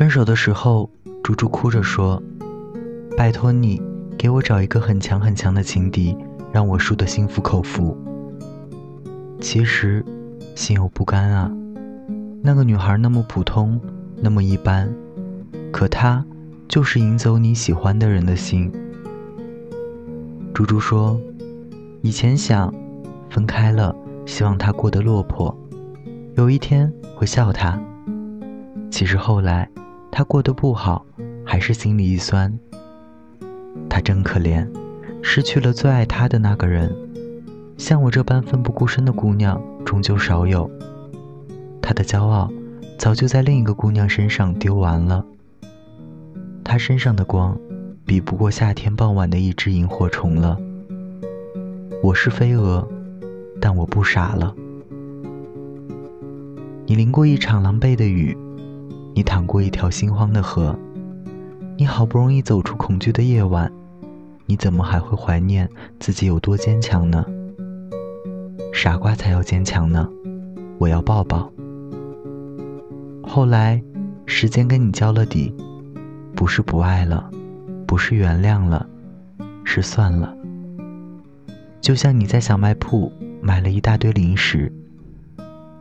分手的时候，猪猪哭着说：“拜托你给我找一个很强很强的情敌，让我输得心服口服。”其实，心有不甘啊。那个女孩那么普通，那么一般，可她就是赢走你喜欢的人的心。猪猪说：“以前想分开了，希望他过得落魄，有一天会笑他。其实后来。”他过得不好，还是心里一酸。他真可怜，失去了最爱他的那个人。像我这般奋不顾身的姑娘，终究少有。他的骄傲，早就在另一个姑娘身上丢完了。他身上的光，比不过夏天傍晚的一只萤火虫了。我是飞蛾，但我不傻了。你淋过一场狼狈的雨。你淌过一条心慌的河，你好不容易走出恐惧的夜晚，你怎么还会怀念自己有多坚强呢？傻瓜才要坚强呢！我要抱抱。后来，时间跟你交了底，不是不爱了，不是原谅了，是算了。就像你在小卖铺买了一大堆零食，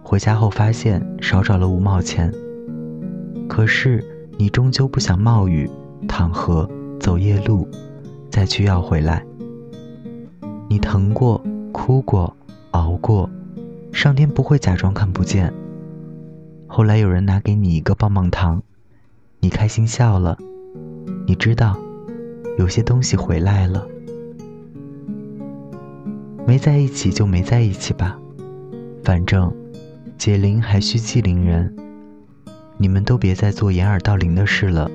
回家后发现少找了五毛钱。可是，你终究不想冒雨、淌河、走夜路，再去要回来。你疼过、哭过、熬过，上天不会假装看不见。后来有人拿给你一个棒棒糖，你开心笑了。你知道，有些东西回来了。没在一起就没在一起吧，反正解铃还需系铃人。你们都别再做掩耳盗铃的事了。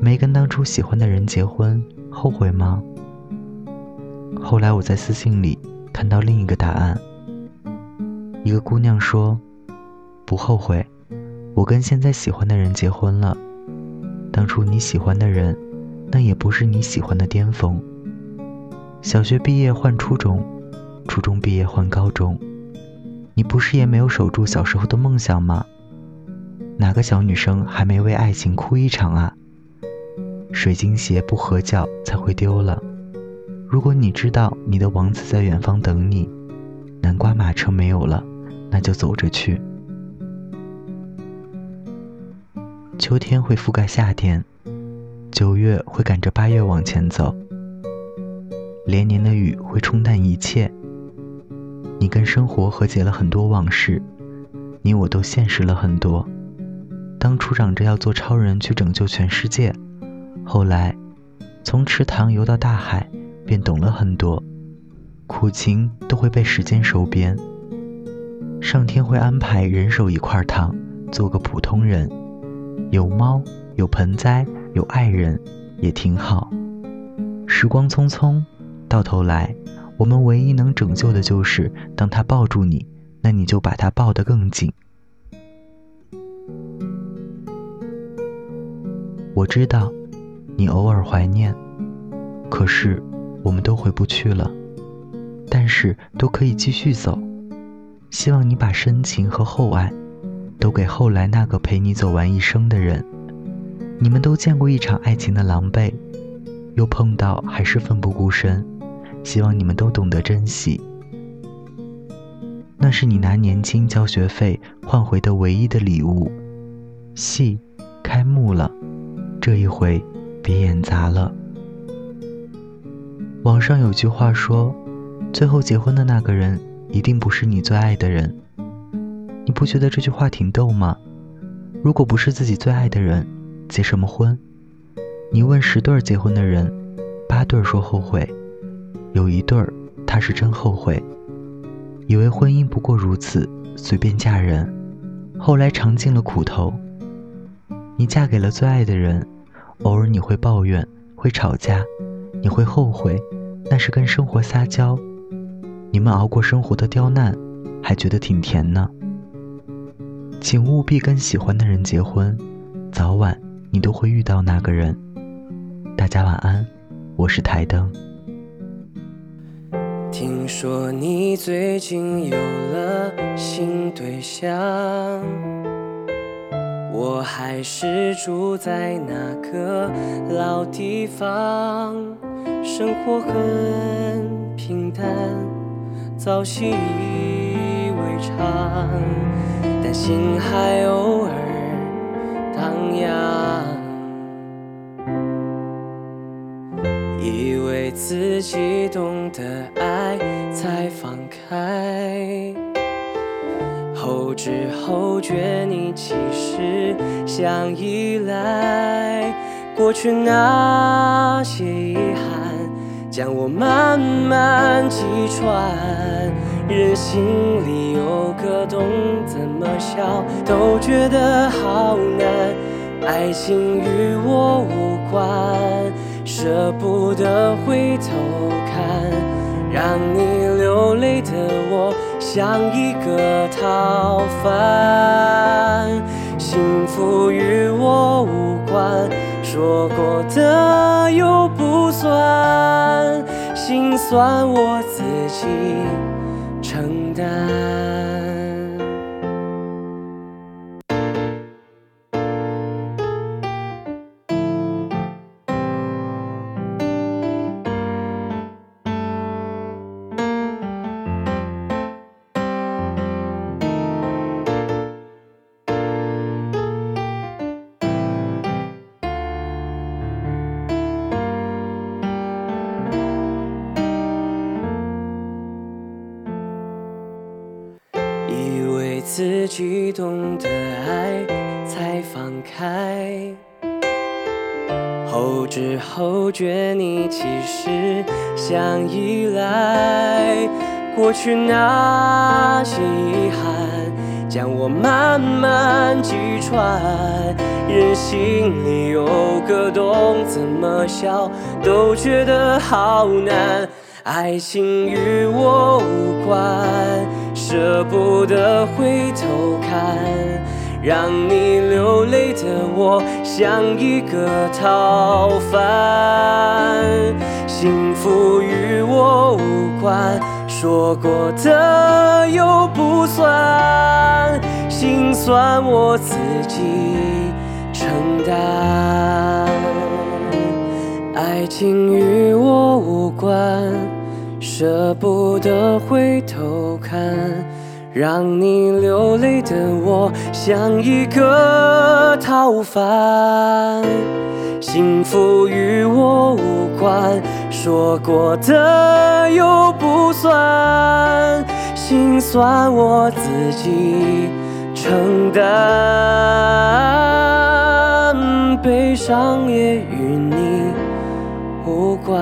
没跟当初喜欢的人结婚，后悔吗？后来我在私信里看到另一个答案。一个姑娘说：“不后悔，我跟现在喜欢的人结婚了。当初你喜欢的人，那也不是你喜欢的巅峰。小学毕业换初中，初中毕业换高中。”你不是也没有守住小时候的梦想吗？哪个小女生还没为爱情哭一场啊？水晶鞋不合脚才会丢了。如果你知道你的王子在远方等你，南瓜马车没有了，那就走着去。秋天会覆盖夏天，九月会赶着八月往前走。连年的雨会冲淡一切。你跟生活和解了很多往事，你我都现实了很多。当初嚷着要做超人去拯救全世界，后来从池塘游到大海，便懂了很多。苦情都会被时间收编，上天会安排人手一块糖，做个普通人。有猫，有盆栽，有爱人，也挺好。时光匆匆，到头来。我们唯一能拯救的就是，当他抱住你，那你就把他抱得更紧。我知道，你偶尔怀念，可是我们都回不去了，但是都可以继续走。希望你把深情和厚爱，都给后来那个陪你走完一生的人。你们都见过一场爱情的狼狈，又碰到还是奋不顾身。希望你们都懂得珍惜，那是你拿年轻交学费换回的唯一的礼物。戏开幕了，这一回别演砸了。网上有句话说，最后结婚的那个人一定不是你最爱的人。你不觉得这句话挺逗吗？如果不是自己最爱的人，结什么婚？你问十对结婚的人，八对说后悔。有一对儿，他是真后悔，以为婚姻不过如此，随便嫁人，后来尝尽了苦头。你嫁给了最爱的人，偶尔你会抱怨，会吵架，你会后悔，那是跟生活撒娇。你们熬过生活的刁难，还觉得挺甜呢。请务必跟喜欢的人结婚，早晚你都会遇到那个人。大家晚安，我是台灯。听说你最近有了新对象，我还是住在那个老地方，生活很平淡，早习以为常，但心还偶尔荡漾。以为自己懂得爱才放开，后知后觉你其实想依赖。过去那些遗憾，将我慢慢击穿。人心里有个洞，怎么笑都觉得好难。爱情与我无关。舍不得回头看，让你流泪的我像一个逃犯。幸福与我无关，说过的又不算，心酸我自己承担。自己懂得爱才放开，后知后觉你其实想依赖。过去那些遗憾将我慢慢击穿，人心里有个洞，怎么笑都觉得好难。爱情与我无关。舍不得回头看，让你流泪的我像一个逃犯。幸福与我无关，说过的又不算，心酸我自己承担。爱情与我无关。舍不得回头看，让你流泪的我像一个逃犯。幸福与我无关，说过的又不算，心酸我自己承担，悲伤也与你无关。